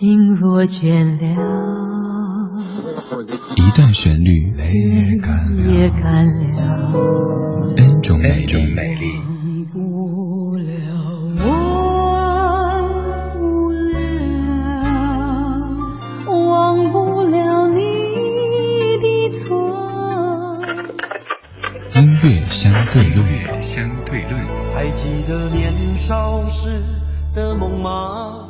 心若倦了，一段旋律也干了，N 种美丽。音乐相对论，相对论。还记得年少时的梦吗？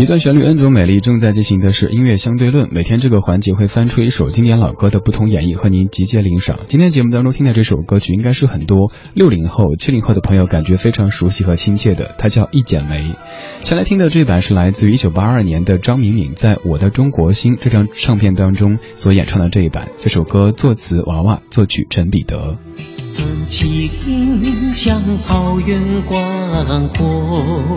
一段旋律恩卓美丽，正在进行的是音乐相对论。每天这个环节会翻出一首经典老歌的不同演绎，和您集结领赏。今天节目当中听的这首歌曲，应该是很多六零后、七零后的朋友感觉非常熟悉和亲切的，它叫《一剪梅》。先来听的这一版是来自于一九八二年的张敏敏在《我的中国心》这张唱片当中所演唱的这一版。这首歌作词娃娃，作曲陈彼得。真情像草原广阔。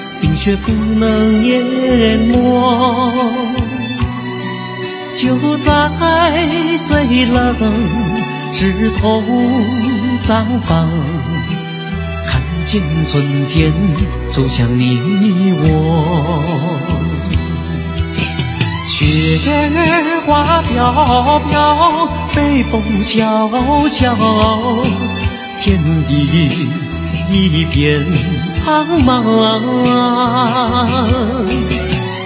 冰雪不能淹没，就在最冷枝头绽放，看见春天走向你我。雪花飘飘，北风萧萧，天地。一片苍茫，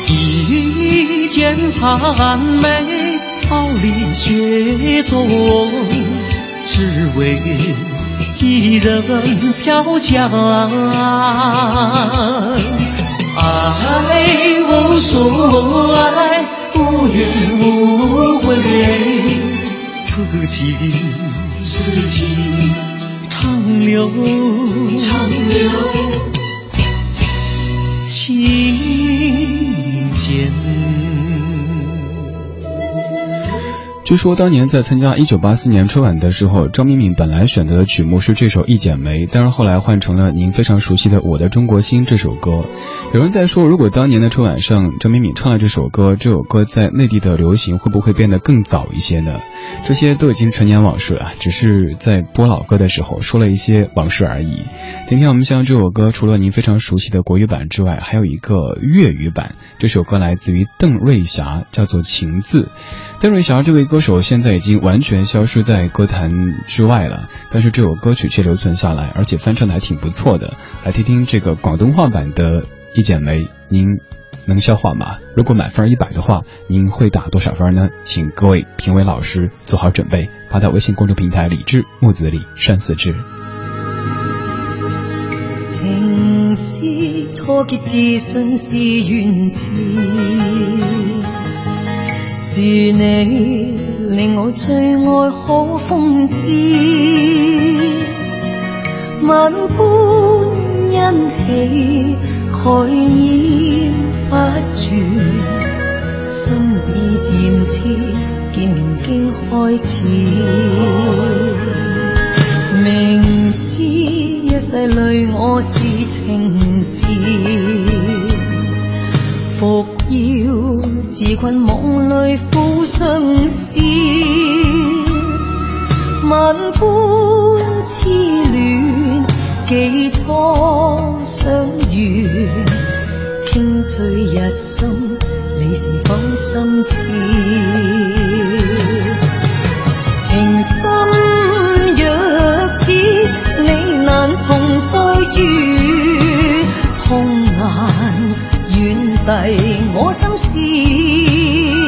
一剪寒梅，傲立雪中，只为一人飘香。爱无所爱，无怨无悔，此情此情。长留，长夜据说当年在参加一九八四年春晚的时候，张敏敏本来选择的曲目是这首《一剪梅》，但是后来换成了您非常熟悉的《我的中国心》这首歌。有人在说，如果当年的春晚上张敏敏唱了这首歌，这首歌在内地的流行会不会变得更早一些呢？这些都已经陈年往事了，只是在播老歌的时候说了一些往事而已。今天我们像这首歌，除了您非常熟悉的国语版之外，还有一个粤语版。这首歌来自于邓瑞霞，叫做《情字》。邓瑞霞这位歌手现在已经完全消失在歌坛之外了，但是这首歌曲却留存下来，而且翻唱的还挺不错的。来听听这个广东话版的《一剪梅》，您能消化吗？如果满分一百的话，您会打多少分呢？请各位评委老师做好准备，发到微信公众平台“李志木子李山四志”。情丝错结，自信是缘字。是你令我最爱可风姿，万般欣喜盖掩不住，心已渐痴，见面经开始，明知一世累我是情字，服要。自困梦里苦相思，万般痴恋，几初相遇，倾醉一心，你是否心知？情深若知，你难重再遇，痛难远递我心事。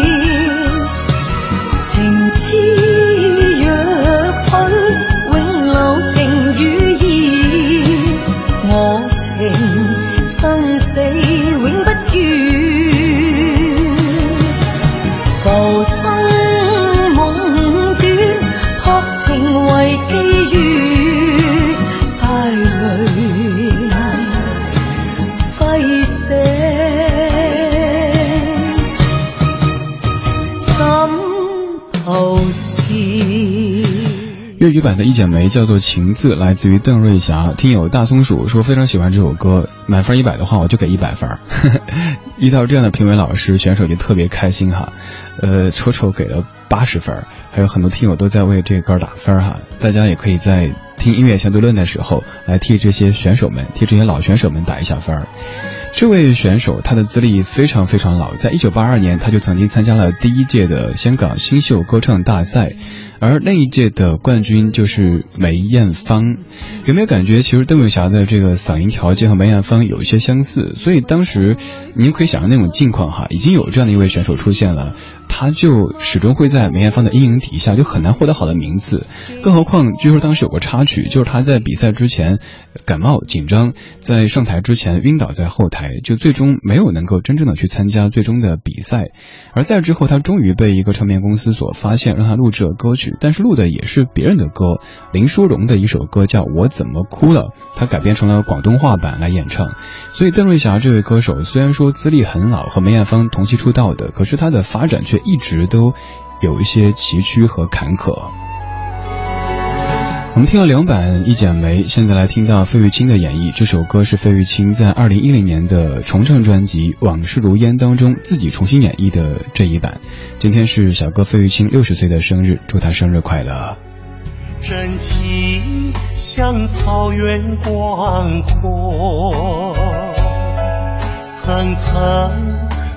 语版的《一剪梅》叫做《情字》，来自于邓瑞霞。听友大松鼠说非常喜欢这首歌，满分一百的话我就给一百分。遇到这样的评委老师，选手就特别开心哈。呃，丑丑给了八十分，还有很多听友都在为这歌打分哈。大家也可以在听音乐相对论的时候，来替这些选手们、替这些老选手们打一下分。这位选手他的资历非常非常老，在一九八二年他就曾经参加了第一届的香港新秀歌唱大赛。而那一届的冠军就是梅艳芳，有没有感觉其实邓紫霞的这个嗓音条件和梅艳芳有一些相似？所以当时您可以想象那种境况哈，已经有这样的一位选手出现了。他就始终会在梅艳芳的阴影底下，就很难获得好的名次。更何况，据说当时有个插曲，就是他在比赛之前感冒紧张，在上台之前晕倒在后台，就最终没有能够真正的去参加最终的比赛。而在之后，他终于被一个唱片公司所发现，让他录制了歌曲，但是录的也是别人的歌，林淑荣的一首歌叫《我怎么哭了》，他改编成了广东话版来演唱。所以，邓瑞霞这位歌手虽然说资历很老，和梅艳芳同期出道的，可是他的发展却一直都有一些崎岖和坎坷。我们听了两版《一剪梅》，现在来听到费玉清的演绎。这首歌是费玉清在二零一零年的重唱专辑《往事如烟》当中自己重新演绎的这一版。今天是小哥费玉清六十岁的生日，祝他生日快乐。真情像草原广阔，层层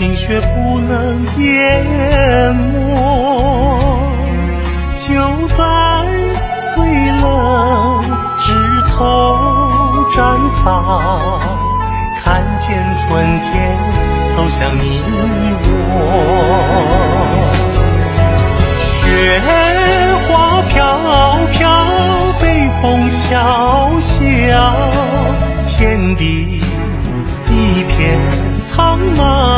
冰雪不能淹没，就在最冷枝头绽放，看见春天走向你我。雪花飘飘，北风萧萧，天地一片苍茫